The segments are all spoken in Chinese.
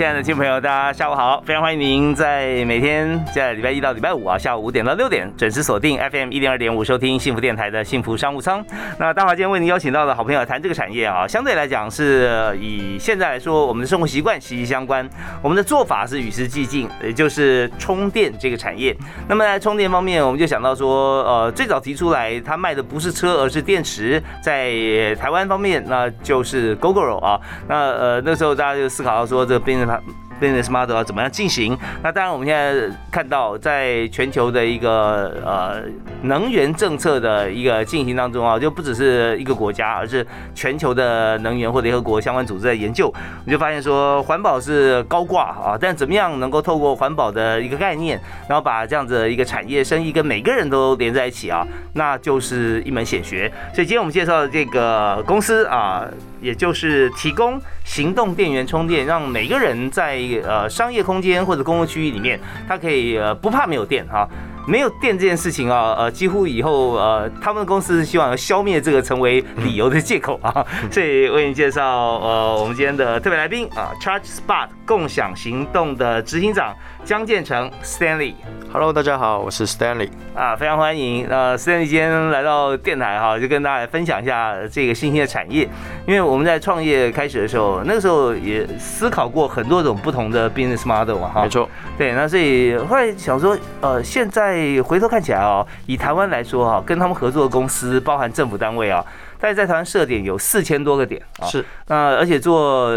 亲爱的听众朋友，大家下午好！非常欢迎您在每天在礼拜一到礼拜五啊，下午五点到六点准时锁定 FM 一零二点五，收听幸福电台的幸福商务舱。那大华今天为您邀请到的好朋友谈这个产业啊，相对来讲是以现在来说，我们的生活习惯息息相关，我们的做法是与时俱进，也就是充电这个产业。那么在充电方面，我们就想到说，呃，最早提出来他卖的不是车，而是电池。在台湾方面，那就是 GoGo 啊。那呃那时候大家就思考到说，这个变。他 business model 要怎么样进行？那当然，我们现在看到，在全球的一个呃能源政策的一个进行当中啊，就不只是一个国家，而是全球的能源或联合国相关组织在研究，你就发现说环保是高挂啊，但怎么样能够透过环保的一个概念，然后把这样子的一个产业生意跟每个人都连在一起啊，那就是一门显学。所以今天我们介绍的这个公司啊。也就是提供行动电源充电，让每个人在呃商业空间或者公共区域里面，他可以呃不怕没有电哈。没有电这件事情啊，呃，几乎以后呃，他们公司是希望消灭这个成为理由的借口啊。所以为你介绍呃，我们今天的特别来宾啊，Charge Spot 共享行动的执行长江建成 Stanley。Hello，大家好，我是 Stanley 啊，非常欢迎。呃，Stanley 今天来到电台哈，就跟大家分享一下这个新兴的产业。因为我们在创业开始的时候，那个时候也思考过很多种不同的 business model 嘛，哈。没错。对，那所以后来想说，呃，现在。回头看起来哦，以台湾来说哈，跟他们合作的公司，包含政府单位啊，但是在台湾设点有四千多个点啊。是，那而且做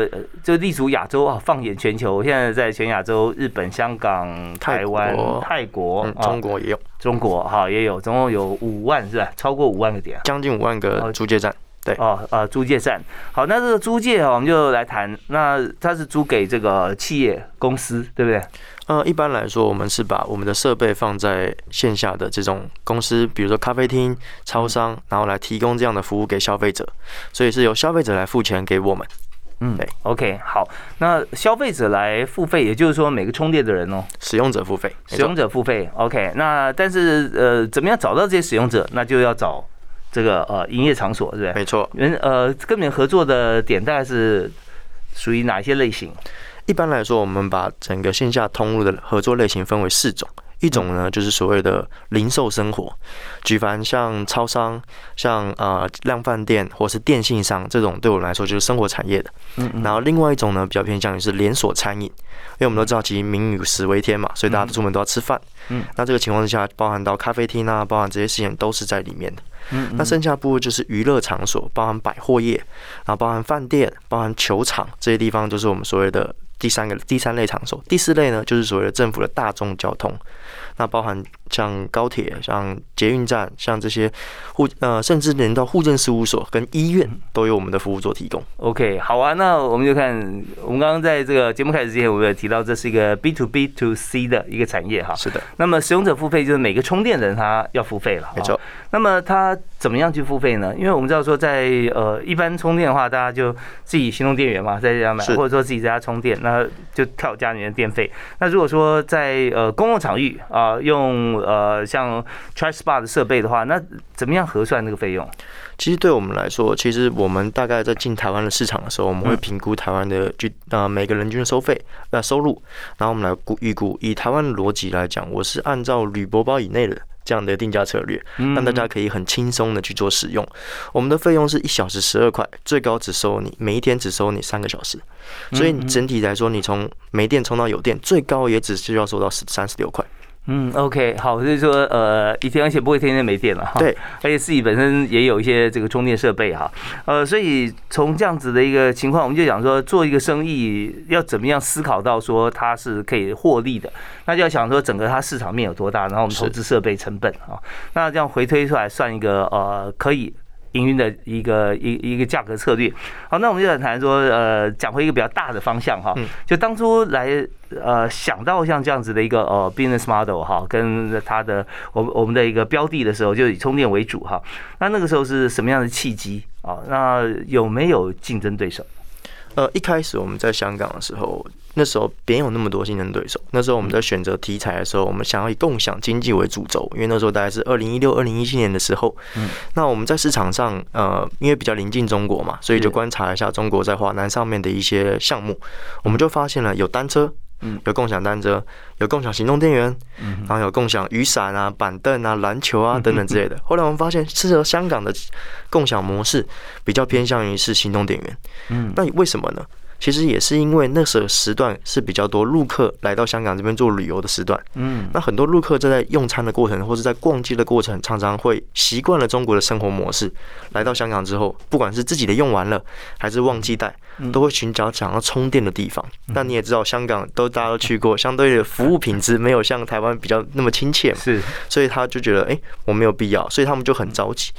就立足亚洲啊，放眼全球，现在在全亚洲，日本、香港、台湾、泰国、中国也有，中国哈也有，总共有五万是吧？超过五万个点，将近五万个租借站。对哦，呃，租借站。好，那这个租借啊，我们就来谈。那它是租给这个企业公司，对不对？呃，一般来说，我们是把我们的设备放在线下的这种公司，比如说咖啡厅、超商，然后来提供这样的服务给消费者。所以是由消费者来付钱给我们。嗯，对。OK，好。那消费者来付费，也就是说每个充电的人哦，使用者付费，使用者付费。OK，那但是呃，怎么样找到这些使用者？那就要找。这个呃营业场所是不是？没错。人呃跟你们合作的点大概是属于哪一些类型？一般来说，我们把整个线下通路的合作类型分为四种。一种呢就是所谓的零售生活，举凡像超商、像呃量贩店或是电信商这种，对我来说就是生活产业的。嗯。然后另外一种呢比较偏向于是连锁餐饮，因为我们都知道其实民以食为天嘛，所以大家都出门都要吃饭。嗯。那这个情况之下，包含到咖啡厅啊，包含这些事情都是在里面的。那剩下部分就是娱乐场所，包含百货业，然后包含饭店，包含球场这些地方，就是我们所谓的第三个第三类场所。第四类呢，就是所谓的政府的大众交通。那包含像高铁、像捷运站、像这些户呃，甚至连到户政事务所跟医院都有我们的服务做提供。OK，好啊，那我们就看我们刚刚在这个节目开始之前，我们有提到这是一个 B to B to C 的一个产业哈。是的。那么使用者付费就是每个充电人他要付费了。没错。那么他怎么样去付费呢？因为我们知道说在呃一般充电的话，大家就自己行动电源嘛，在家买，或者说自己在家充电，那就跳家里面的电费。那如果说在呃公共场域啊。啊，用呃像 Charge Spot 的设备的话，那怎么样核算那个费用？其实对我们来说，其实我们大概在进台湾的市场的时候，我们会评估台湾的均呃每个人均的收费呃收入，然后我们来估预估。以台湾的逻辑来讲，我是按照铝箔包以内的这样的定价策略，让大家可以很轻松的去做使用。我们的费用是一小时十二块，最高只收你每一天只收你三个小时，所以你整体来说，你从没电充到有电，最高也只需要收到十三十六块。嗯，OK，好，所以说呃，一天而且不会天天没电了哈。对，而且自己本身也有一些这个充电设备哈。呃，所以从这样子的一个情况，我们就讲说做一个生意要怎么样思考到说它是可以获利的，那就要想说整个它市场面有多大，然后我们投资设备成本啊，那这样回推出来算一个呃可以营运的一个一一个价格策略。好，那我们就来谈说，呃，讲回一个比较大的方向哈，就当初来呃想到像这样子的一个呃 business model 哈，跟它的我我们的一个标的的时候，就以充电为主哈。那那个时候是什么样的契机啊？那有没有竞争对手？呃，一开始我们在香港的时候，那时候别有那么多竞争对手。那时候我们在选择题材的时候，我们想要以共享经济为主轴，因为那时候大概是二零一六、二零一七年的时候。嗯。那我们在市场上，呃，因为比较临近中国嘛，所以就观察一下中国在华南上面的一些项目，我们就发现了有单车。嗯，有共享单车，有共享行动电源，嗯，然后有共享雨伞啊、板凳啊、篮球啊等等之类的。后来我们发现，适合香港的共享模式比较偏向于是行动电源。嗯，那为什么呢？其实也是因为那时候时段是比较多陆客来到香港这边做旅游的时段，嗯，那很多陆客在在用餐的过程或者在逛街的过程，常常会习惯了中国的生活模式，来到香港之后，不管是自己的用完了，还是忘记带，都会寻找想要充电的地方。那你也知道，香港都大家都去过，相对的服务品质没有像台湾比较那么亲切，是，所以他就觉得，哎，我没有必要，所以他们就很着急。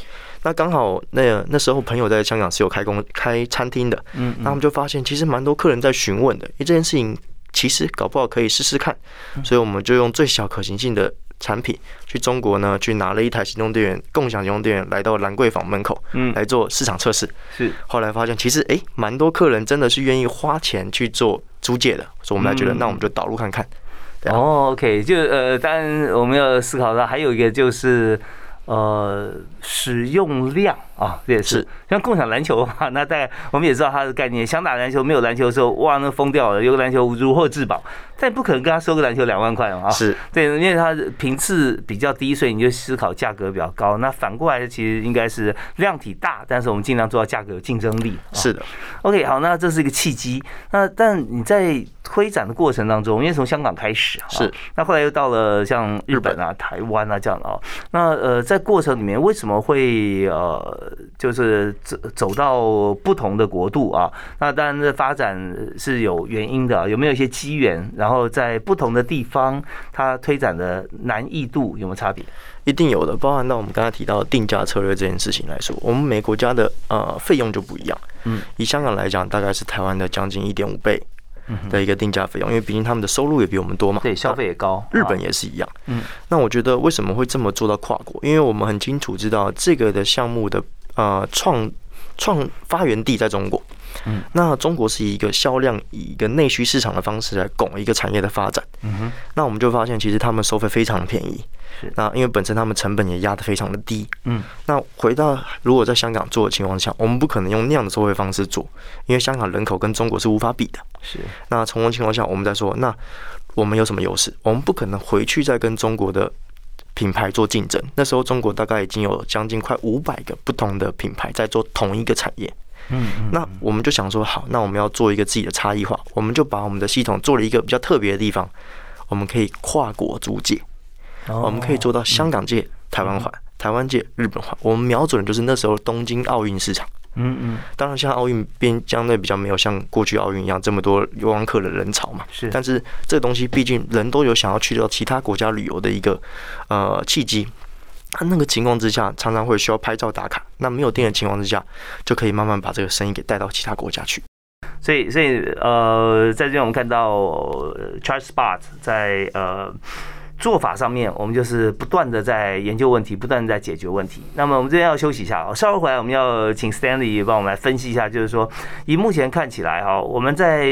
那刚好，那那时候朋友在香港是有开工开餐厅的，嗯，那我们就发现其实蛮多客人在询问的，因为这件事情其实搞不好可以试试看，所以我们就用最小可行性的产品去中国呢，去拿了一台行动电源共享行动电源来到兰桂坊门口，嗯，来做市场测试，是，后来发现其实哎，蛮多客人真的是愿意花钱去做租借的，所以我们来觉得那我们就导入看看。哦，OK，就呃，当然我们要思考到还有一个就是。呃，使用量啊，这也是像共享篮球的话，那在我们也知道它的概念。想打篮球没有篮球的时候，哇，那疯掉了。有个篮球如获至宝，但不可能跟他收个篮球两万块嘛啊。是对，因为它频次比较低，所以你就思考价格比较高。那反过来其实应该是量体大，但是我们尽量做到价格有竞争力。是的。OK，好，那这是一个契机。那但你在推展的过程当中，因为从香港开始是，那后来又到了像日本啊、台湾啊这样的啊，那呃。在过程里面为什么会呃，就是走走到不同的国度啊？那当然这发展是有原因的，有没有一些机缘？然后在不同的地方，它推展的难易度有没有差别？一定有的，包含到我们刚才提到定价策略这件事情来说，我们每国家的呃费用就不一样。嗯，以香港来讲，大概是台湾的将近一点五倍。的一个定价费用，因为毕竟他们的收入也比我们多嘛，对，消费也高。日本也是一样。嗯，那我觉得为什么会这么做到跨国？因为我们很清楚知道这个的项目的呃创创发源地在中国。嗯，那中国是以一个销量以一个内需市场的方式来拱一个产业的发展。嗯哼，那我们就发现其实他们收费非常的便宜。是那因为本身他们成本也压得非常的低，嗯，那回到如果在香港做的情况下，我们不可能用那样的收费方式做，因为香港人口跟中国是无法比的。是，那从这情况下，我们在说，那我们有什么优势？我们不可能回去再跟中国的品牌做竞争。那时候中国大概已经有将近快五百个不同的品牌在做同一个产业，嗯，那我们就想说，好，那我们要做一个自己的差异化，我们就把我们的系统做了一个比较特别的地方，我们可以跨国租借。我们可以做到香港界、台湾环、台湾界、日本环。我们瞄准的就是那时候东京奥运市场。嗯嗯。当然，像奥运边相对比较没有像过去奥运一样这么多游玩客的人潮嘛。是。但是这个东西毕竟人都有想要去到其他国家旅游的一个呃契机。那那个情况之下，常常会需要拍照打卡。那没有电的情况之下，就可以慢慢把这个生意给带到其他国家去。所以，所以呃，在这边我们看到 Charge Spot 在呃。做法上面，我们就是不断的在研究问题，不断的在解决问题。那么我们这边要休息一下啊，稍后回来我们要请 Stanley 帮我们来分析一下，就是说以目前看起来哈，我们在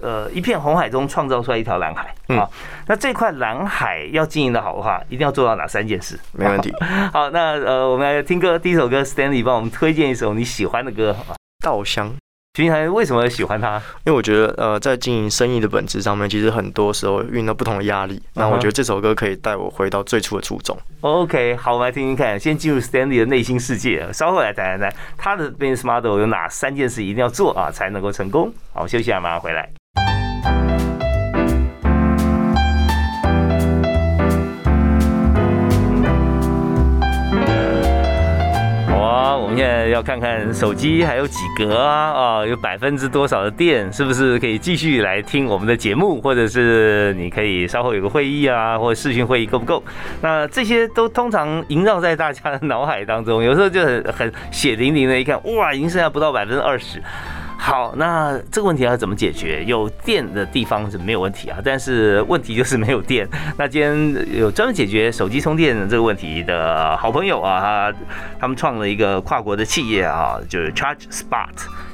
呃一片红海中创造出来一条蓝海啊。那这块蓝海要经营的好的话，一定要做到哪三件事？没问题。好，那呃我们来听歌，第一首歌 Stanley 帮我们推荐一首你喜欢的歌啊，稻香。徐台为什么喜欢他？因为我觉得，呃，在经营生意的本质上面，其实很多时候遇到不同的压力。那我觉得这首歌可以带我回到最初的初衷。OK，好，我们来听听看。先进入 Stanley 的内心世界，稍后来谈谈他的 business model 有哪三件事一定要做啊，才能够成功。好，休息下，马上回来。我。们现在要看看手机还有几格啊，啊，有百分之多少的电，是不是可以继续来听我们的节目，或者是你可以稍后有个会议啊，或者视讯会议够不够？那这些都通常萦绕在大家的脑海当中，有时候就很很血淋淋的一看，哇，已经剩下不到百分之二十。好，那这个问题要怎么解决？有电的地方是没有问题啊，但是问题就是没有电。那今天有专门解决手机充电这个问题的好朋友啊，他他们创了一个跨国的企业啊，就是 Charge Spot，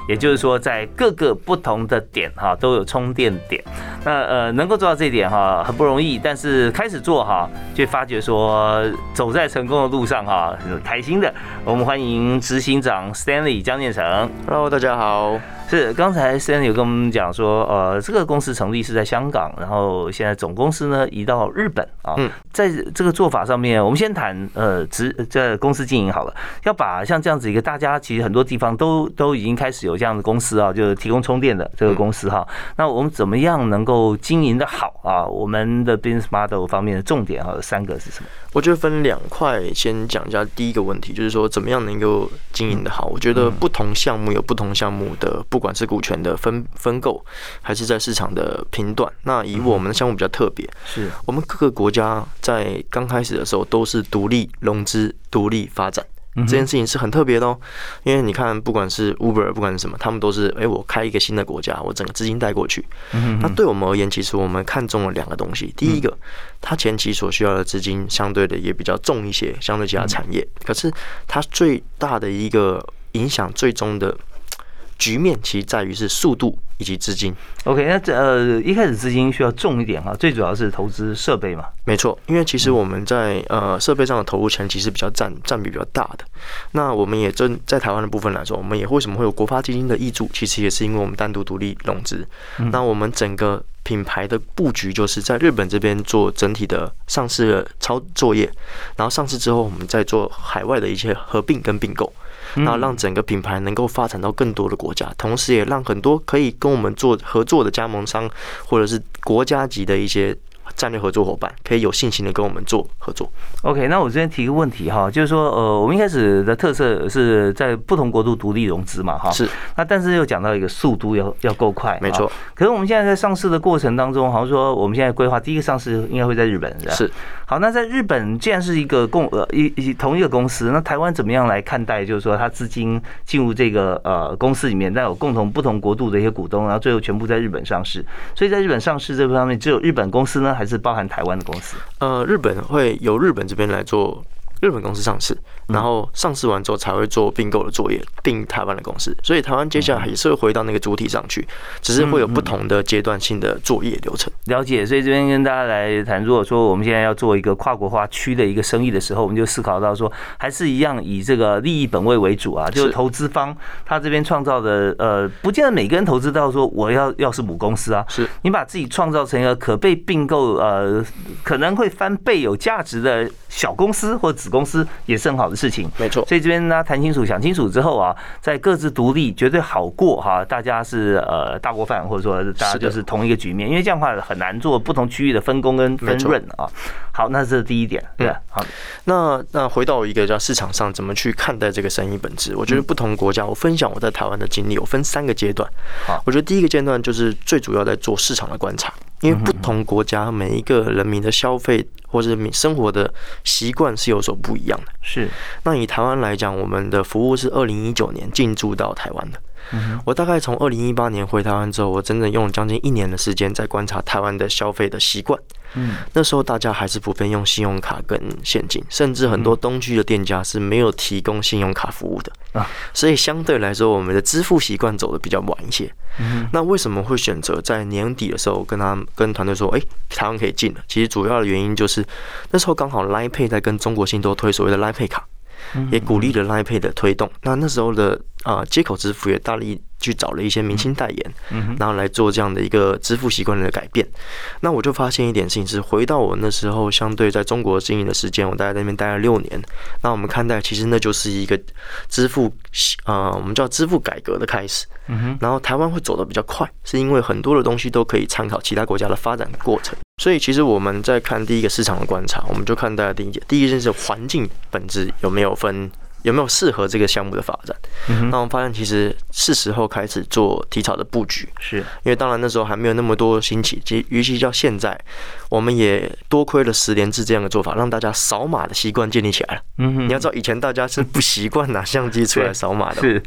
也就是说在各个不同的点哈都有充电点。那呃能够做到这一点哈很不容易，但是开始做哈就发觉说走在成功的路上哈很开心的。我们欢迎执行长 Stanley 江建成。Hello，大家好。是，刚才 Stan 有跟我们讲说，呃，这个公司成立是在香港，然后现在总公司呢移到日本啊。嗯，在这个做法上面，我们先谈呃，职在公司经营好了，要把像这样子一个大家其实很多地方都都已经开始有这样的公司啊，就是提供充电的这个公司哈。那我们怎么样能够经营的好啊？我们的 business model 方面的重点哈，有三个是什么？我觉得分两块，先讲一下第一个问题，就是说怎么样能够经营的好。我觉得不同项目有不同项目的，不管是股权的分分购，还是在市场的频段。那以我们的项目比较特别，是我们各个国家在刚开始的时候都是独立融资、独立发展。这件事情是很特别的哦，因为你看，不管是 Uber，不管是什么，他们都是，哎，我开一个新的国家，我整个资金带过去。那对我们而言，其实我们看中了两个东西。第一个，它前期所需要的资金相对的也比较重一些，相对其他产业。可是它最大的一个影响，最终的局面，其实在于是速度以及资金。OK，那这呃一开始资金需要重一点哈，最主要是投资设备嘛。没错，因为其实我们在呃设备上的投入前期是比较占占比比较大的。那我们也真在台湾的部分来说，我们也为什么会有国发基金的挹注？其实也是因为我们单独独立融资。那我们整个品牌的布局就是在日本这边做整体的上市的操作业，然后上市之后，我们再做海外的一些合并跟并购。那让整个品牌能够发展到更多的国家，同时也让很多可以跟我们做合作的加盟商，或者是国家级的一些战略合作伙伴，可以有信心的跟我们做合作。OK，那我这边提个问题哈，就是说，呃，我们一开始的特色是在不同国度独立融资嘛，哈，是。那但是又讲到一个速度要要够快，没错。可是我们现在在上市的过程当中，好像说我们现在规划第一个上市应该会在日本，是吧？是。好，那在日本既然是一个共呃一一同一个公司，那台湾怎么样来看待？就是说，它资金进入这个呃公司里面，但有共同不同国度的一些股东，然后最后全部在日本上市。所以在日本上市这方面，只有日本公司呢，还是包含台湾的公司？呃，日本会由日本这边来做。日本公司上市，然后上市完之后才会做并购的作业，并台湾的公司，所以台湾接下来也是会回到那个主体上去，只是会有不同的阶段性的作业流程。了解，所以这边跟大家来谈，如果说我们现在要做一个跨国化区的一个生意的时候，我们就思考到说，还是一样以这个利益本位为主啊，就是投资方他这边创造的，呃，不见得每个人投资到说我要要是母公司啊，是。你把自己创造成一个可被并购，呃，可能会翻倍有价值的小公司或子公司，也是很好的事情。没错，所以这边呢谈清楚、想清楚之后啊，在各自独立绝对好过哈，大家是呃大锅饭，或者说大家就是同一个局面，因为这样的话很难做不同区域的分工跟分润啊。好，那这是第一点，对，好。那那回到一个叫市场上怎么去看待这个生意本质？我觉得不同国家，我分享我在台湾的经历，我分三个阶段。好，我觉得第一个阶段就是最主要在做市场的观察，因为不同国家每一个人民的消费或者民生活的习惯是有所不一样的。是。那以台湾来讲，我们的服务是二零一九年进驻到台湾的。我大概从二零一八年回台湾之后，我整整用了将近一年的时间在观察台湾的消费的习惯。嗯，那时候大家还是普遍用信用卡跟现金，甚至很多东区的店家是没有提供信用卡服务的啊。所以相对来说，我们的支付习惯走的比较晚一些。嗯，那为什么会选择在年底的时候跟他跟团队说，哎、欸，台湾可以进了？其实主要的原因就是那时候刚好 Line Pay 在跟中国信托推所谓的 Line Pay 卡。也鼓励了 Line Pay 的推动。那那时候的啊接口支付也大力去找了一些明星代言，嗯然后来做这样的一个支付习惯的改变。那我就发现一点事情是，回到我那时候相对在中国经营的时间，我大概在那边待了六年。那我们看待其实那就是一个支付啊，我们叫支付改革的开始。然后台湾会走得比较快，是因为很多的东西都可以参考其他国家的发展过程。所以其实我们在看第一个市场的观察，我们就看大家第一件，第一件事环境本质有没有分有没有适合这个项目的发展。嗯那我们发现，其实是时候开始做提早的布局，是因为当然那时候还没有那么多兴起，即尤其叫现在，我们也多亏了十连制这样的做法，让大家扫码的习惯建立起来了。你要知道，以前大家是不习惯拿相机出来扫码的，是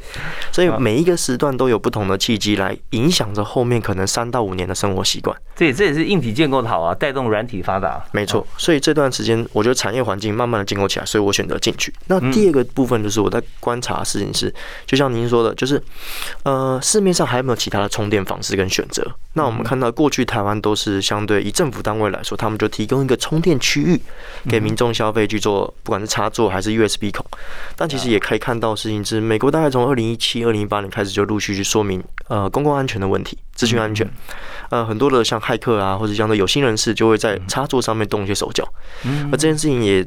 所以每一个时段都有不同的契机来影响着后面可能三到五年的生活习惯。这也这也是硬体建构的好啊，带动软体发达。没错，所以这段时间我觉得产业环境慢慢的建构起来，所以我选择进去。那第二个部分就是我在观察的事情是，就像您说的，就是呃市面上还有没有其他的充电方式跟选择？那我们看到过去台湾都是相对以政府单位来说，他们就提供一个充电区域给民众消费去做，不管是插座还是 USB 孔。但其实也可以看到事情是，美国大概从二零一七、二零一八年开始就陆续去说明呃公共安全的问题、资讯安全。呃，很多的像骇客啊，或者相对有心人士就会在插座上面动一些手脚，而这件事情也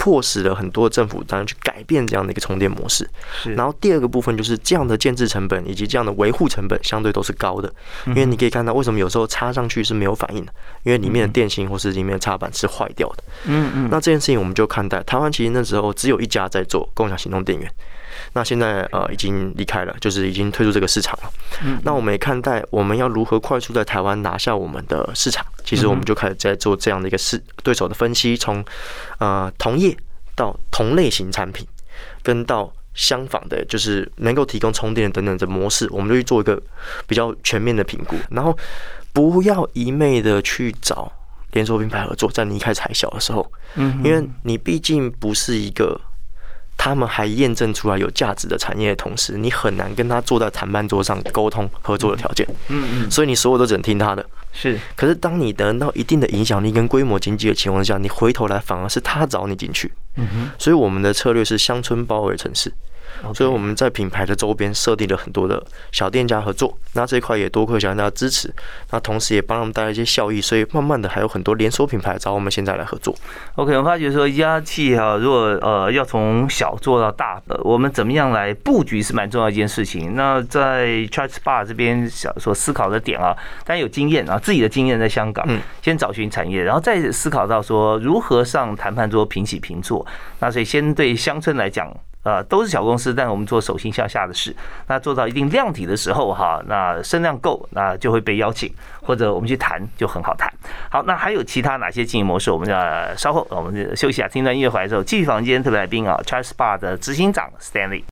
迫使了很多政府当然去改变这样的一个充电模式。是。然后第二个部分就是这样的建制成本以及这样的维护成本相对都是高的，因为你可以看到为什么有时候插上去是没有反应的，因为里面的电芯或是里面的插板是坏掉的。嗯嗯，那这件事情我们就看待台湾其实那时候只有一家在做共享行动电源，那现在呃已经离开了，就是已经退出这个市场了。那我们也看待我们要如何快速在台湾拿下我们的市场，其实我们就开始在做这样的一个市对手的分析，从呃同业到同类型产品，跟到相仿的，就是能够提供充电等等的模式，我们就去做一个比较全面的评估，然后不要一昧的去找连锁品牌合作，在你一开始还小的时候，嗯因为你毕竟不是一个他们还验证出来有价值的产业的同时，你很难跟他坐在谈判桌上沟通合作的条件，嗯嗯。所以你所有都只能听他的。是。可是当你得到一定的影响力跟规模经济的情况下，你回头来反而是他找你进去。嗯哼，所以我们的策略是乡村包围城市所以我们在品牌的周边设定了很多的小店家合作，那这一块也多亏小店家支持，那同时也帮他们带来一些效益，所以慢慢的还有很多连锁品牌找我们现在来合作。OK，我发觉说一家企业哈，如果呃要从小做到大，呃，我们怎么样来布局是蛮重要一件事情。那在 Charge Bar 这边想所思考的点啊，当然有经验啊，自己的经验在香港，嗯先找寻产业，然后再思考到说如何上谈判桌平起平坐。那所以先对乡村来讲。呃，都是小公司，但我们做手心向下的事。那做到一定量体的时候，哈，那声量够，那就会被邀请，或者我们去谈就很好谈。好，那还有其他哪些经营模式？我们呃稍后我们休息一下，听段音乐回来之后，继续房间特别来宾啊，Charles Bar 的执行长 Stanley。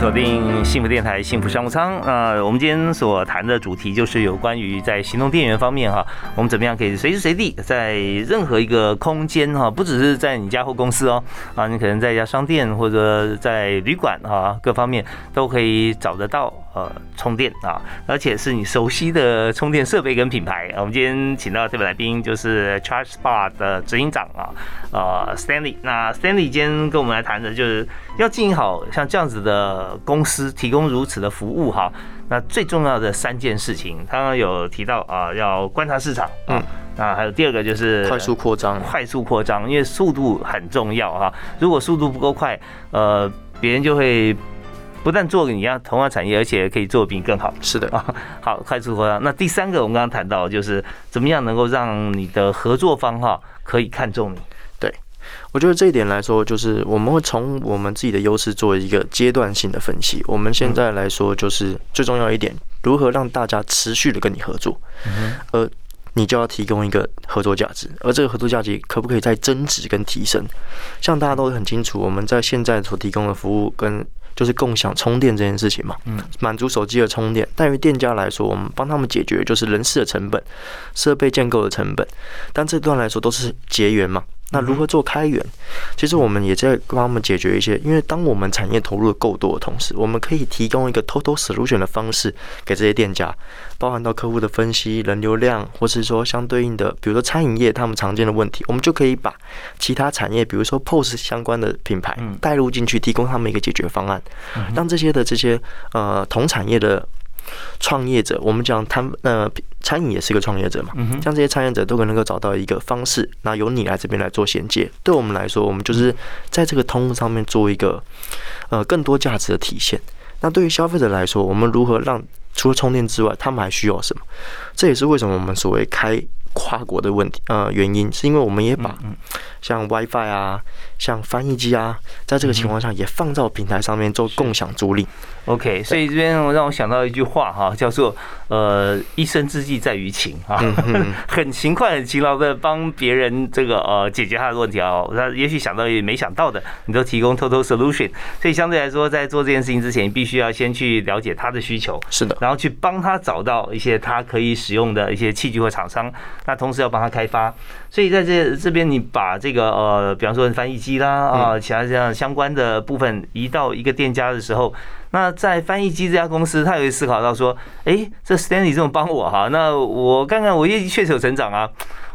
锁定幸福电台幸福商务舱。那我们今天所谈的主题就是有关于在行动电源方面哈，我们怎么样可以随时随地在任何一个空间哈，不只是在你家或公司哦，啊，你可能在一家商店或者在旅馆啊，各方面都可以找得到呃充电啊，而且是你熟悉的充电设备跟品牌。我们今天请到的特别来宾就是 Charge Bar 的执行长啊，呃 Stanley。那 Stanley 今天跟我们来谈的就是要经营好像这样子的公司，提供如此的服务哈。那最重要的三件事情，刚刚有提到啊，要观察市场，嗯，那还有第二个就是快速扩张，快速扩张，因为速度很重要哈。如果速度不够快，呃，别人就会不但做你一样同样产业，而且可以做得比你更好。是的，啊，好，快速扩张。那第三个，我们刚刚谈到，就是怎么样能够让你的合作方哈可以看中你。对我觉得这一点来说，就是我们会从我们自己的优势做一个阶段性的分析。我们现在来说，就是最重要一点，如何让大家持续的跟你合作，而你就要提供一个合作价值，而这个合作价值可不可以再增值跟提升？像大家都很清楚，我们在现在所提供的服务跟就是共享充电这件事情嘛，嗯，满足手机的充电。但于店家来说，我们帮他们解决就是人事的成本、设备建构的成本，但这段来说都是结缘嘛。那如何做开源？其实我们也在帮他们解决一些，因为当我们产业投入的够多的同时，我们可以提供一个 total solution 的方式给这些店家，包含到客户的分析、人流量，或是说相对应的，比如说餐饮业他们常见的问题，我们就可以把其他产业，比如说 POS 相关的品牌带入进去，提供他们一个解决方案，让这些的这些呃同产业的。创业者，我们讲他呃餐饮也是一个创业者嘛，像这些创业者都可能够找到一个方式，那由你来这边来做衔接。对我们来说，我们就是在这个通路上面做一个呃更多价值的体现。那对于消费者来说，我们如何让除了充电之外，他们还需要什么？这也是为什么我们所谓开跨国的问题呃原因，是因为我们也把像 WiFi 啊、像翻译机啊，在这个情况下也放到平台上面做共享租赁。OK，所以这边让我想到一句话哈，叫做呃一生之计在于勤啊，很勤快、很勤劳的帮别人这个呃解决他的问题啊。那也许想到也没想到的，你都提供 total solution。所以相对来说，在做这件事情之前，必须要先去了解他的需求，是的，然后去帮他找到一些他可以使用的一些器具或厂商。那同时要帮他开发。所以在这这边，你把这个呃，比方说翻译机啦啊，其他这样相关的部分移到一个店家的时候。那在翻译机这家公司，他也会思考到说，哎，这 Stanley 这么帮我哈，那我看看我业绩确实有成长啊。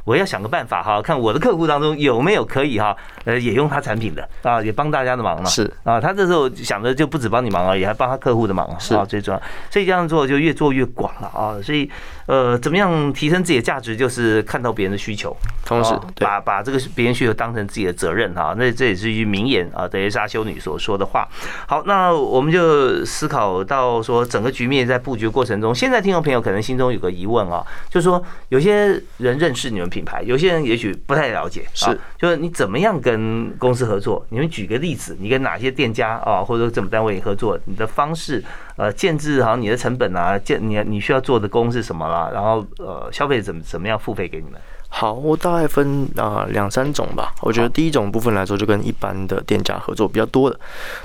我要想个办法哈，看我的客户当中有没有可以哈，呃，也用他产品的啊，也帮大家的忙嘛。是啊，他这时候想着就不止帮你忙而已，还帮他客户的忙是啊，最重要。所以这样做就越做越广了啊。所以呃，怎么样提升自己的价值，就是看到别人的需求，同时把把这个别人需求当成自己的责任哈。那这也是一句名言啊，德蕾莎修女所说的话。好，那我们就思考到说，整个局面在布局过程中，现在听众朋友可能心中有个疑问啊，就是说有些人认识你们。品牌有些人也许不太了解，是就是你怎么样跟公司合作？你们举个例子，你跟哪些店家啊，或者政府单位合作？你的方式，呃，建制好你的成本啊，建你你需要做的工是什么啦？然后呃，消费者怎么怎么样付费给你们？好，我大概分啊两三种吧。我觉得第一种部分来说，就跟一般的店家合作比较多的，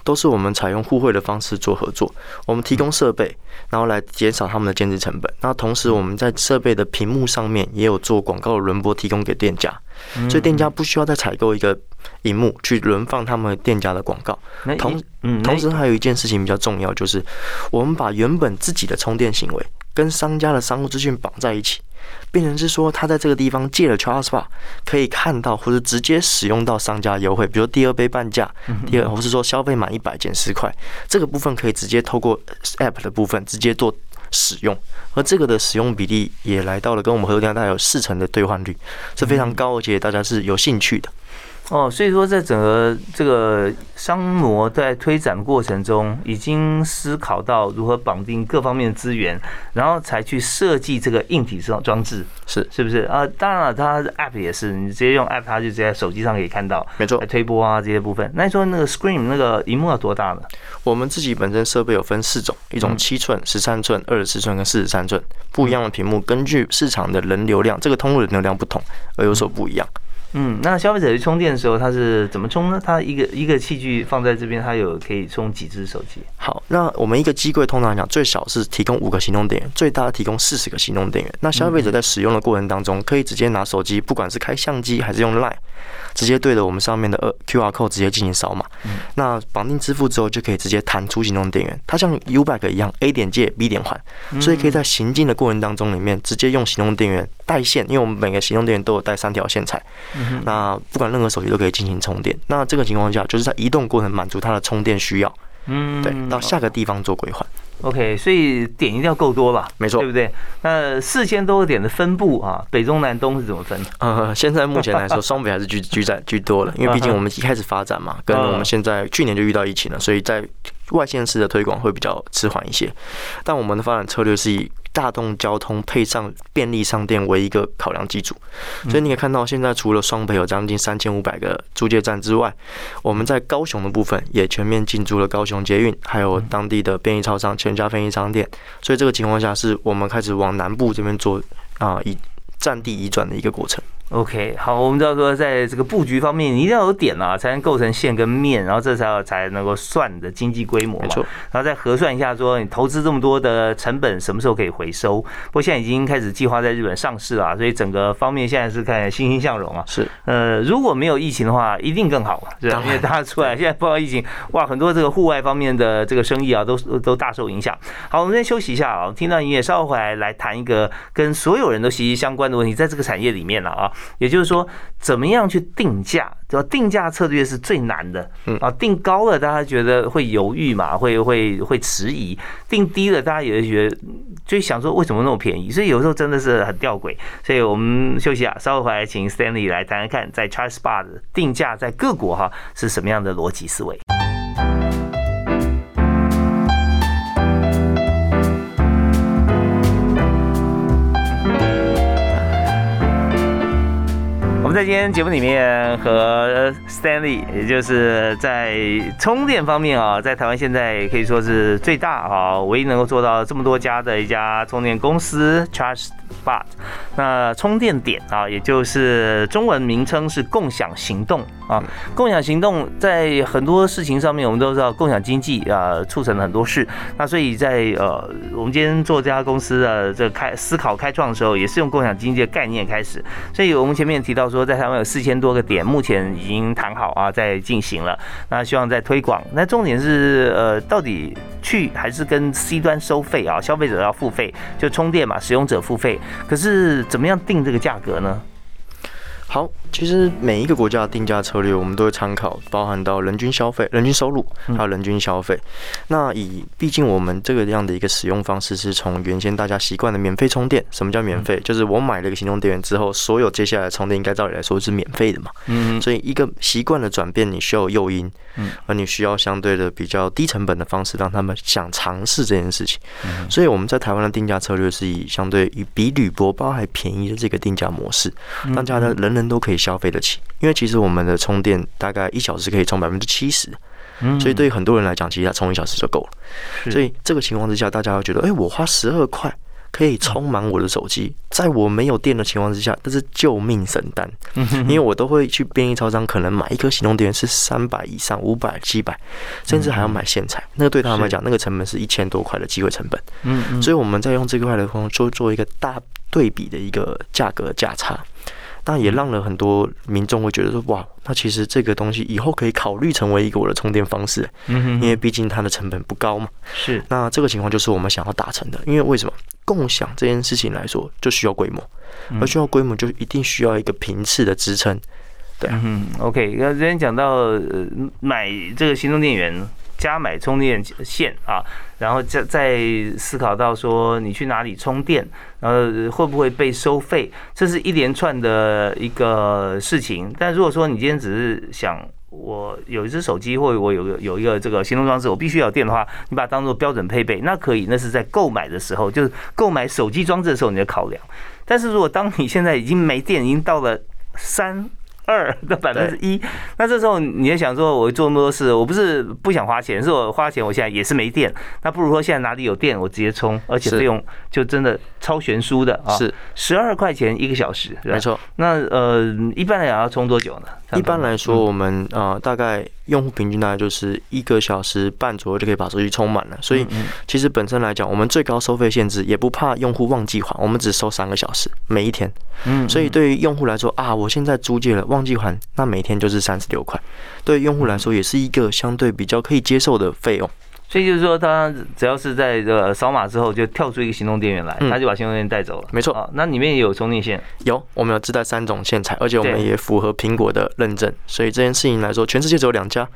都是我们采用互惠的方式做合作。我们提供设备，然后来减少他们的兼职成本。那同时我们在设备的屏幕上面也有做广告的轮播，提供给店家，所以店家不需要再采购一个荧幕去轮放他们店家的广告。同嗯，同时还有一件事情比较重要，就是我们把原本自己的充电行为跟商家的商务资讯绑在一起。变成是说，他在这个地方借了 Charles Bar，可以看到或者直接使用到商家优惠，比如第二杯半价，第二或是说消费满一百减十块，这个部分可以直接透过 App 的部分直接做使用，而这个的使用比例也来到了跟我们合作店大概有四成的兑换率，是非常高，而且大家是有兴趣的。哦，所以说在整个这个商模在推展过程中，已经思考到如何绑定各方面的资源，然后才去设计这个硬体装装置，是是不是啊？当然了，它 App 也是，你直接用 App，它就直接在手机上可以看到，没错，推播啊这些部分。那你说那个 Screen 那个荧幕要多大呢？我们自己本身设备有分四种，一种七寸、十三寸、二十四寸跟四十三寸，不一样的屏幕，根据市场的人流量，这个通路的流量不同而有所不一样。嗯，嗯那消费者去充电的时候，他是怎么充呢？他一个一个器具放在这边，他有可以充几只手机？好，那我们一个机柜通常来讲，最少是提供五个行动电源，最大提供四十个行动电源。那消费者在使用的过程当中，可以直接拿手机，不管是开相机还是用 Line，直接对着我们上面的二 QR code 直接进行扫码。那绑定支付之后，就可以直接弹出行动电源。它像 U b a c k 一样，A 点借 B 点还，所以可以在行进的过程当中里面，直接用行动电源带线，因为我们每个行动电源都有带三条线材。那不管任何手机都可以进行充电。那这个情况下，就是在移动过程满足它的充电需要。嗯，对，到下个地方做归还。OK，所以点一定要够多吧？没错，对不对？那四千多个点的分布啊，北中南东是怎么分？呃，现在目前来说，双北还是居居在居多了，因为毕竟我们一开始发展嘛，跟我们现在去年就遇到疫情了，所以在外县市的推广会比较迟缓一些。但我们的发展策略是以。大众交通配上便利商店为一个考量基础，所以你可以看到，现在除了双北有将近三千五百个租借站之外，我们在高雄的部分也全面进驻了高雄捷运，还有当地的便利超商、全家便利商店。所以这个情况下，是我们开始往南部这边做啊，以占地移转的一个过程。OK，好，我们知道说，在这个布局方面，你一定要有点啊，才能构成线跟面，然后这才才能够算的经济规模嘛。没错，然后再核算一下，说你投资这么多的成本，什么时候可以回收？不过现在已经开始计划在日本上市了，所以整个方面现在是看欣欣向荣啊。是，呃，如果没有疫情的话，一定更好嘛，是吧？因为大家出来，现在不好疫情，哇，很多这个户外方面的这个生意啊，都都大受影响。好，我们先休息一下啊，听到音乐，稍后回来来谈一个跟所有人都息息相关的问题，在这个产业里面了啊，也就是说。怎么样去定价？对吧？定价策略是最难的。嗯啊，定高了大家觉得会犹豫嘛，会会会迟疑；定低了大家也觉得就想说为什么那么便宜？所以有时候真的是很吊诡。所以我们休息啊，稍后回来请 Stanley 来谈谈看，在 Charles Bar 的定价在各国哈是什么样的逻辑思维。在今天节目里面和 Stanley，也就是在充电方面啊，在台湾现在可以说是最大啊，唯一能够做到这么多家的一家充电公司 Charge。But，那充电点啊，也就是中文名称是共享行动啊。共享行动在很多事情上面，我们都知道共享经济啊，促成了很多事。那所以在呃，我们今天做这家公司的这开思考开创的时候，也是用共享经济的概念开始。所以我们前面提到说，在台湾有四千多个点，目前已经谈好啊，在进行了。那希望在推广。那重点是呃，到底去还是跟 C 端收费啊？消费者要付费，就充电嘛，使用者付费。可是怎么样定这个价格呢？好，其实每一个国家的定价策略，我们都会参考，包含到人均消费、人均收入，还有人均消费。那以毕竟我们这个样的一个使用方式，是从原先大家习惯的免费充电。什么叫免费？就是我买了一个行动电源之后，所有接下来充电应该照理来说是免费的嘛。嗯。所以一个习惯的转变，你需要诱因，嗯，而你需要相对的比较低成本的方式，让他们想尝试这件事情。嗯。所以我们在台湾的定价策略是以相对以比铝箔包还便宜的这个定价模式，让大家人人。都可以消费得起，因为其实我们的充电大概一小时可以充百分之七十，所以对于很多人来讲，其实充一小时就够了。所以这个情况之下，大家会觉得，哎，我花十二块可以充满我的手机，在我没有电的情况之下，这是救命神丹。因为我都会去便利超商，可能买一颗行动电源是三百以上，五百、七百，甚至还要买线材。那个对他们来讲，那个成本是一千多块的机会成本。嗯，所以我们在用这块的方做做一个大对比的一个价格价差。那也让了很多民众会觉得说，哇，那其实这个东西以后可以考虑成为一个我的充电方式，嗯因为毕竟它的成本不高嘛。是，那这个情况就是我们想要达成的。因为为什么共享这件事情来说，就需要规模，而需要规模就一定需要一个频次的支撑。对，嗯，OK，那之前讲到买这个行动电源。加买充电线啊，然后再再思考到说你去哪里充电，然后会不会被收费，这是一连串的一个事情。但如果说你今天只是想我有一只手机，或者我有个有一个这个行动装置，我必须要电的话，你把它当做标准配备，那可以，那是在购买的时候，就是购买手机装置的时候你的考量。但是如果当你现在已经没电，已经到了三。二 的百分之一，那这时候你也想说，我做那么多事，我不是不想花钱，是我花钱，我现在也是没电，那不如说现在哪里有电，我直接充，而且费用就真的超悬殊的啊，是。十二块钱一个小时，没错。那呃，一般来讲要充多久呢？一般来说，我们呃大概用户平均大概就是一个小时半左右就可以把手机充满了，所以其实本身来讲，我们最高收费限制也不怕用户忘记还，我们只收三个小时每一天。嗯，所以对于用户来说啊，我现在租借了忘记还，那每天就是三十六块，对用户来说也是一个相对比较可以接受的费用。所以就是说，他只要是在这个扫码之后，就跳出一个行动电源来，他就把行动电源带走了。没错啊，那里面也有充电线，有，我们有自带三种线材，而且我们也符合苹果的认证。所以这件事情来说，全世界只有两家，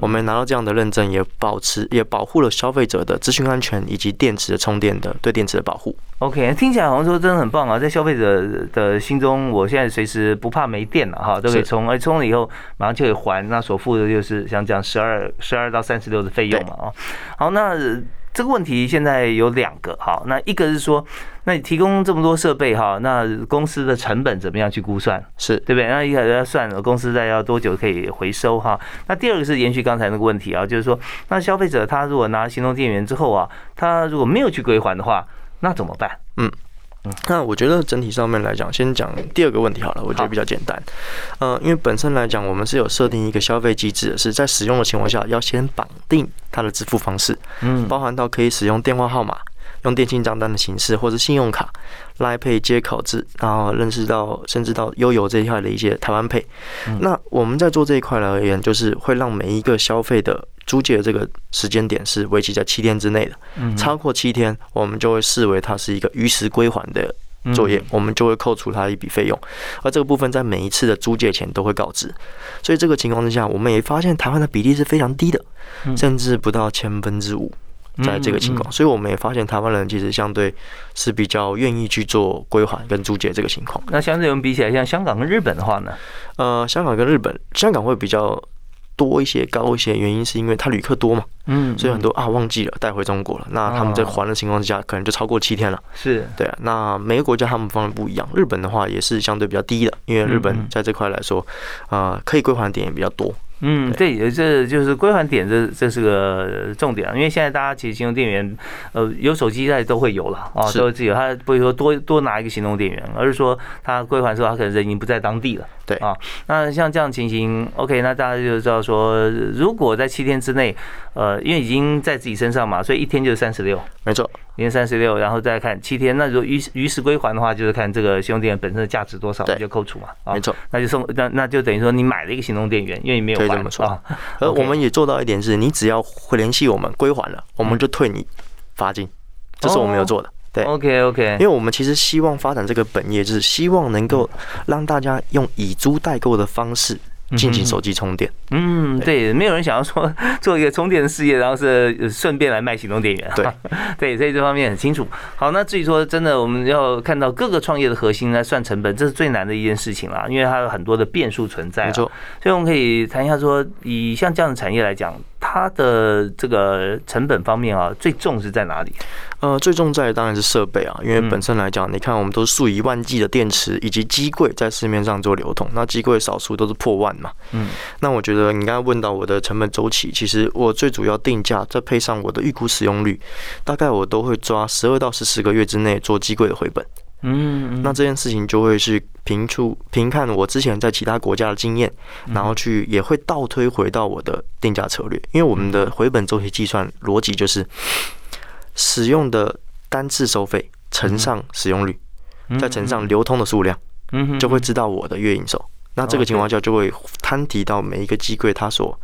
我们拿到这样的认证，也保持也保护了消费者的资讯安全以及电池的充电的对电池的保护。OK，听起来好像说真的很棒啊，在消费者的心中，我现在随时不怕没电了哈，都可以充，而充了以后马上就可以还，那所付的就是像讲十二十二到三十六的费用嘛啊。好，那这个问题现在有两个好，那一个是说，那你提供这么多设备哈，那公司的成本怎么样去估算？是对不对？那一开始要算公司在要多久可以回收哈？那第二个是延续刚才那个问题啊，就是说，那消费者他如果拿行动电源之后啊，他如果没有去归还的话。那怎么办？嗯嗯，那我觉得整体上面来讲，先讲第二个问题好了，我觉得比较简单。呃，因为本身来讲，我们是有设定一个消费机制，是在使用的情况下要先绑定它的支付方式，嗯，包含到可以使用电话号码、用电信账单的形式，或是信用卡、来配接口制，然后认识到甚至到悠游这一块的一些台湾配。那我们在做这一块而言，就是会让每一个消费的。租借的这个时间点是为期在七天之内的，超过七天，我们就会视为它是一个逾时归还的作业，我们就会扣除它一笔费用，而这个部分在每一次的租借前都会告知。所以这个情况之下，我们也发现台湾的比例是非常低的，甚至不到千分之五，在这个情况，所以我们也发现台湾人其实相对是比较愿意去做归还跟租借这个情况。那相对我们比起来，像香港跟日本的话呢？呃，香港跟日本，香港会比较。多一些高一些，原因是因为它旅客多嘛，嗯，所以很多啊忘记了带回中国了。那他们在还的情况之下，可能就超过七天了。是对啊。那每个国家他们方面不一样，日本的话也是相对比较低的，因为日本在这块来说，啊，可以归还点也比较多。嗯，对，这就是归还点，这这是个重点啊。因为现在大家其实行动电源，呃，有手机在都会有了啊，都会自己有。他不会说多多拿一个行动电源，而是说他归还的时候，他可能人已经不在当地了。对啊，那像这样情形，OK，那大家就知道说，如果在七天之内，呃，因为已经在自己身上嘛，所以一天就是三十六，没错，一天三十六，然后再看七天。那如果于于时归还的话，就是看这个行动电源本身的价值多少，就扣除嘛。没错，那就送那那就等于说你买了一个行动电源，因为你没有还啊。而我们也做到一点是，你只要会联系我们归还了，我们就退你罚金，这是我们有做的。对，OK OK，因为我们其实希望发展这个本业，就是希望能够让大家用以租代购的方式。进行手机充电，嗯，对，没有人想要说 做一个充电的事业，然后是顺便来卖行动电源，对，对，所以这方面很清楚。好，那至于说真的，我们要看到各个创业的核心来算成本，这是最难的一件事情啦，因为它有很多的变数存在。没错，所以我们可以谈一下说，以像这样的产业来讲。它的这个成本方面啊，最重是在哪里？呃，最重在当然是设备啊，因为本身来讲，你看我们都是数以万计的电池以及机柜在市面上做流通，那机柜少数都是破万嘛。嗯，那我觉得你刚刚问到我的成本周期，其实我最主要定价，再配上我的预估使用率，大概我都会抓十二到十四个月之内做机柜的回本。嗯，那这件事情就会是评出评看我之前在其他国家的经验，然后去也会倒推回到我的定价策略，因为我们的回本周期计算逻辑就是使用的单次收费乘上使用率，再乘上流通的数量，嗯，就会知道我的月营收。那这个情况下就会摊提到每一个机柜它所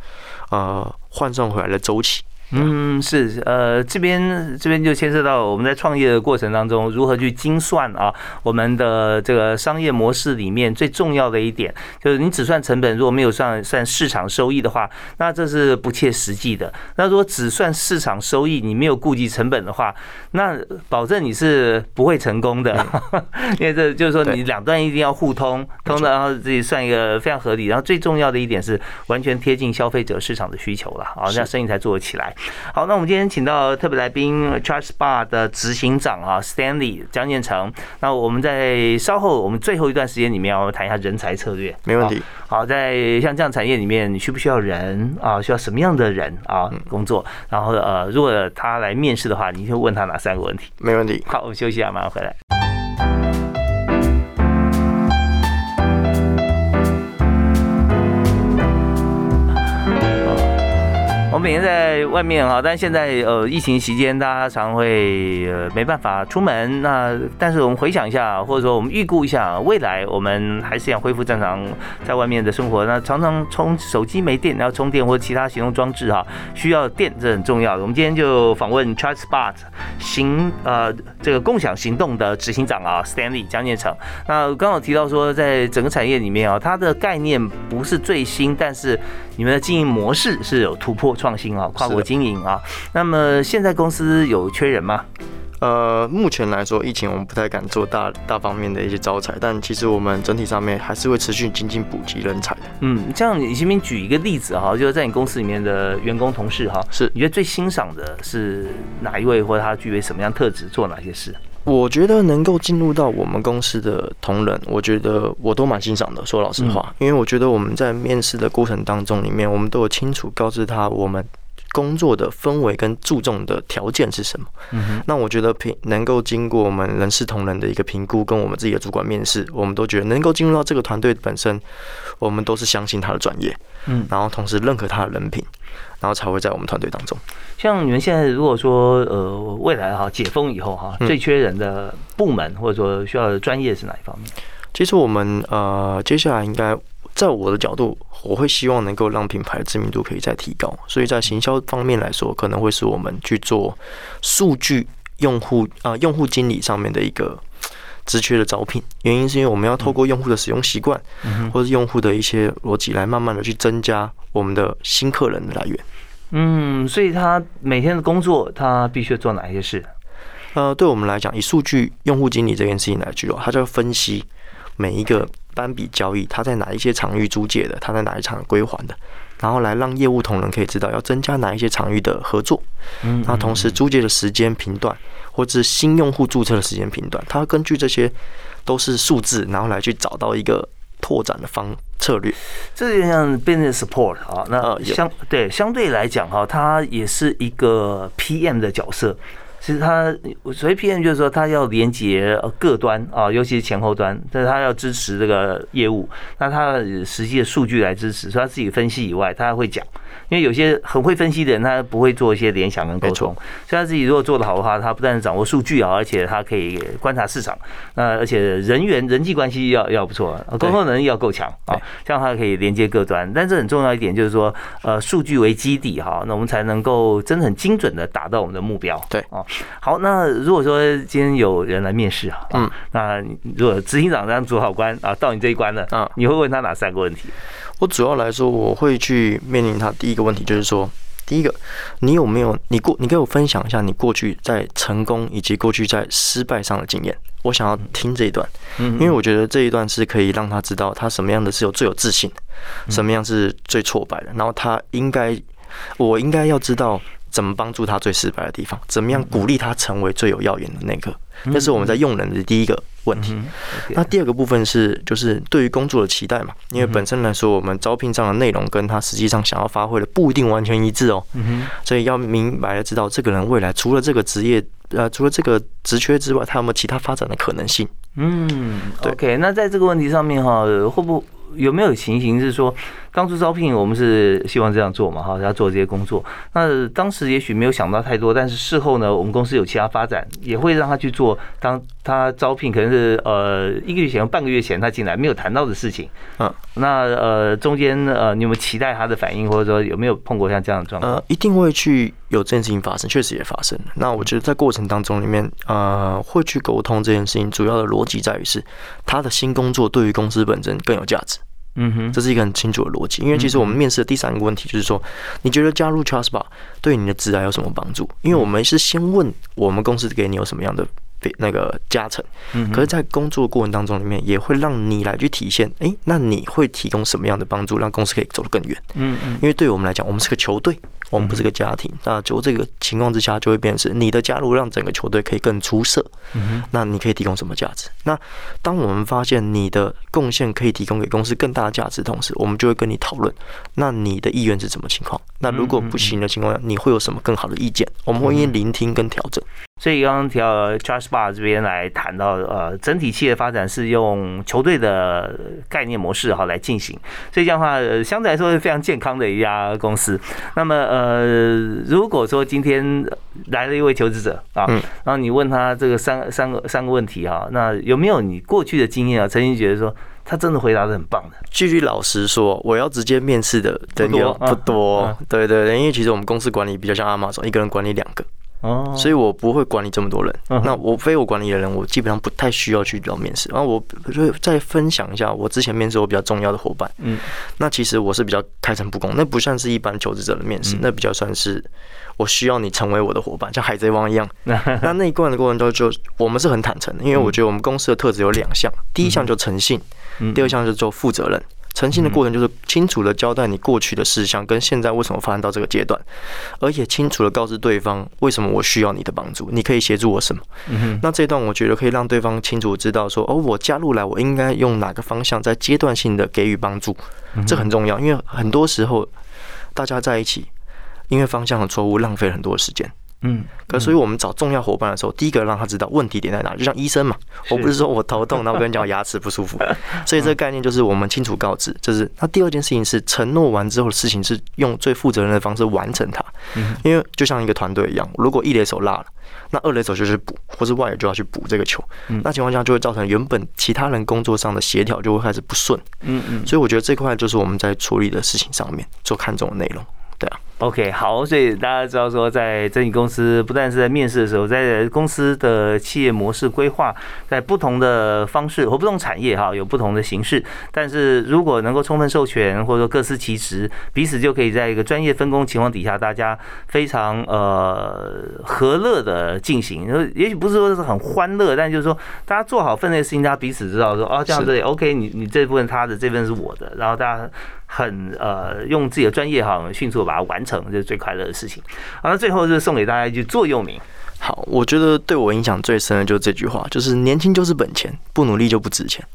呃换算回来的周期。嗯，是，呃，这边这边就牵涉到我们在创业的过程当中如何去精算啊，我们的这个商业模式里面最重要的一点，就是你只算成本，如果没有算算市场收益的话，那这是不切实际的。那如果只算市场收益，你没有顾及成本的话，那保证你是不会成功的，因为这就是说你两端一定要互通，通的，然后自己算一个非常合理。然后最重要的一点是完全贴近消费者市场的需求了啊，这样生意才做得起来。好，那我们今天请到特别来宾 Charge Bar 的执行长啊，Stanley 江建成。那我们在稍后我们最后一段时间里面，我们谈一下人才策略。没问题。好，在像这样产业里面，你需不需要人啊？需要什么样的人啊？工作？然后呃，如果他来面试的话，你会问他哪三个问题？没问题。好，我们休息一下，马上回来。每天在外面哈，但现在呃疫情期间，大家常会呃没办法出门。那但是我们回想一下，或者说我们预估一下，未来我们还是想恢复正常在外面的生活。那常常充手机没电，然后充电或其他行动装置哈，需要电，这很重要的。我们今天就访问 Charge Spot 行呃这个共享行动的执行长啊，Stanley 江建成。那刚好提到说，在整个产业里面啊，它的概念不是最新，但是你们的经营模式是有突破。创新啊，跨国经营啊，那么现在公司有缺人吗？呃，目前来说，疫情我们不太敢做大大方面的一些招财，但其实我们整体上面还是会持续精进补给人才的。嗯，这样你先边举一个例子哈，就是在你公司里面的员工同事哈，是你觉得最欣赏的是哪一位，或者他具备什么样特质，做哪些事？我觉得能够进入到我们公司的同仁，我觉得我都蛮欣赏的。说老实话，因为我觉得我们在面试的过程当中里面，我们都有清楚告知他我们工作的氛围跟注重的条件是什么。嗯那我觉得评能够经过我们人事同仁的一个评估，跟我们自己的主管面试，我们都觉得能够进入到这个团队本身，我们都是相信他的专业，嗯，然后同时认可他的人品。然后才会在我们团队当中。像你们现在如果说呃未来哈解封以后哈最缺人的部门或者说需要的专业是哪一方面？其实我们呃接下来应该在我的角度，我会希望能够让品牌的知名度可以再提高。所以在行销方面来说，可能会是我们去做数据用户啊用户经理上面的一个职缺的招聘。原因是因为我们要透过用户的使用习惯，或者用户的一些逻辑来慢慢的去增加我们的新客人的来源。嗯，所以他每天的工作，他必须做哪些事？呃，对我们来讲，以数据用户经理这件事情来举哦，他就要分析每一个单笔交易，他在哪一些场域租借的，他在哪一场归还的，然后来让业务同仁可以知道要增加哪一些场域的合作。嗯，那同时租借的时间频段，或者是新用户注册的时间频段，他根据这些都是数字，然后来去找到一个拓展的方策略。这就像 business support 啊，那相对相对来讲哈，它也是一个 PM 的角色。其实它所以 PM 就是说，它要连接各端啊，尤其是前后端，但是它要支持这个业务，那它实际的数据来支持，除了自己分析以外，它还会讲。因为有些很会分析的人，他不会做一些联想跟沟通。所以他自己如果做得好的话，他不但掌握数据啊，而且他可以观察市场。那而且人员人际关系要要不错，沟通能力要够强啊，这样他可以连接各端。但是很重要一点就是说，呃，数据为基底哈，那我们才能够真的很精准的达到我们的目标。对啊，好，那如果说今天有人来面试啊，嗯，那如果执行长这样主考官啊，到你这一关了嗯，你会问他哪三个问题？我主要来说，我会去面临他第一个问题，就是说，第一个，你有没有你过，你给我分享一下你过去在成功以及过去在失败上的经验。我想要听这一段，因为我觉得这一段是可以让他知道他什么样的是有最有自信，什么样是最挫败的，然后他应该，我应该要知道怎么帮助他最失败的地方，怎么样鼓励他成为最有耀眼的那个。这是我们在用人的第一个问题。那第二个部分是，就是对于工作的期待嘛。因为本身来说，我们招聘上的内容跟他实际上想要发挥的不一定完全一致哦。所以要明白的知道，这个人未来除了这个职业，呃，除了这个职缺之外，他有没有其他发展的可能性？嗯，OK。那在这个问题上面哈，会不有没有情形是说？当初招聘我们是希望这样做嘛，哈，要做这些工作。那当时也许没有想到太多，但是事后呢，我们公司有其他发展，也会让他去做。当他招聘可能是呃一个月前、半个月前他进来没有谈到的事情，嗯，那呃中间呃你有没有期待他的反应，或者说有没有碰过像这样的状况？呃，一定会去有这件事情发生，确实也发生了。那我觉得在过程当中里面，呃，会去沟通这件事情，主要的逻辑在于是他的新工作对于公司本身更有价值。嗯哼，这是一个很清楚的逻辑，因为其实我们面试的第三个问题就是说，你觉得加入 Trustbar 对你的职涯有什么帮助？因为我们是先问我们公司给你有什么样的那个加成，嗯，可是，在工作过程当中里面，也会让你来去体现，哎，那你会提供什么样的帮助，让公司可以走得更远？嗯嗯，因为对我们来讲，我们是个球队。我们不是个家庭，那就这个情况之下，就会变成你的加入让整个球队可以更出色。那你可以提供什么价值？那当我们发现你的贡献可以提供给公司更大的价值，同时我们就会跟你讨论，那你的意愿是什么情况？那如果不行的情况下，你会有什么更好的意见？我们会聆听跟调整。所以刚刚提到 Charles Bar 这边来谈到，呃，整体企业发展是用球队的概念模式哈来进行，所以这样的话，相对来说是非常健康的一家公司。那么，呃，如果说今天来了一位求职者啊，然后你问他这个三三个三个问题哈，那有没有你过去的经验啊？曾经觉得说他真的回答的很棒的？继续老实说，我要直接面试的人有不多，对对对，因为其实我们公司管理比较像阿玛总，一个人管理两个。哦，所以我不会管理这么多人。那我非我管理的人，我基本上不太需要去到面试。然后我就再分享一下我之前面试我比较重要的伙伴。嗯，那其实我是比较开诚布公，那不算是一般求职者的面试，那比较算是我需要你成为我的伙伴，像海贼王一样。那那一关的过程中，就我们是很坦诚的，因为我觉得我们公司的特质有两项，第一项就诚信，第二项是做负责任。诚信的过程就是清楚的交代你过去的事项跟现在为什么发展到这个阶段，而且清楚的告知对方为什么我需要你的帮助，你可以协助我什么。那这段我觉得可以让对方清楚知道说，哦，我加入来我应该用哪个方向在阶段性的给予帮助，这很重要，因为很多时候大家在一起，因为方向的错误浪费很多时间。嗯，可所以我们找重要伙伴的时候，第一个让他知道问题点在哪，就像医生嘛，我不是说我头痛，然后跟你讲牙齿不舒服，所以这个概念就是我们清楚告知，就是那第二件事情是承诺完之后的事情是用最负责任的方式完成它，嗯。因为就像一个团队一样，如果一垒手落了，那二垒手就去补，或是外野就要去补这个球，那情况下就会造成原本其他人工作上的协调就会开始不顺，嗯嗯，所以我觉得这块就是我们在处理的事情上面做看重的内容。对啊。OK，好，所以大家知道说，在整体公司不但是在面试的时候，在公司的企业模式规划，在不同的方式和不同产业哈有不同的形式，但是如果能够充分授权或者说各司其职，彼此就可以在一个专业分工情况底下，大家非常呃和乐的进行。也许不是说是很欢乐，但就是说大家做好分内事情，大家彼此知道说哦这样子 OK，你你这部分他的这部分是我的，然后大家。很呃，用自己的专业哈，迅速把它完成，这是最快乐的事情。好，那最后就送给大家一句座右铭。好，我觉得对我影响最深的就是这句话，就是年轻就是本钱，不努力就不值钱。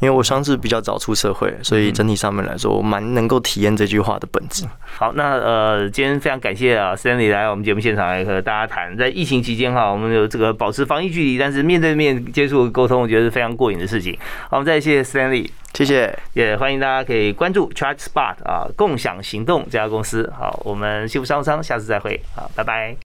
因为我算是比较早出社会，所以整体上面来说，我蛮能够体验这句话的本质。好，那呃，今天非常感谢啊，Stanley 来我们节目现场来和大家谈，在疫情期间哈，我们有这个保持防疫距离，但是面对面接触沟通，我觉得是非常过瘾的事情。好，我们再谢谢 Stanley，谢谢，也欢迎大家可以关注 Charge Spot 啊，共享行动这家公司。好，我们幸福商务舱下次再会，好，拜拜。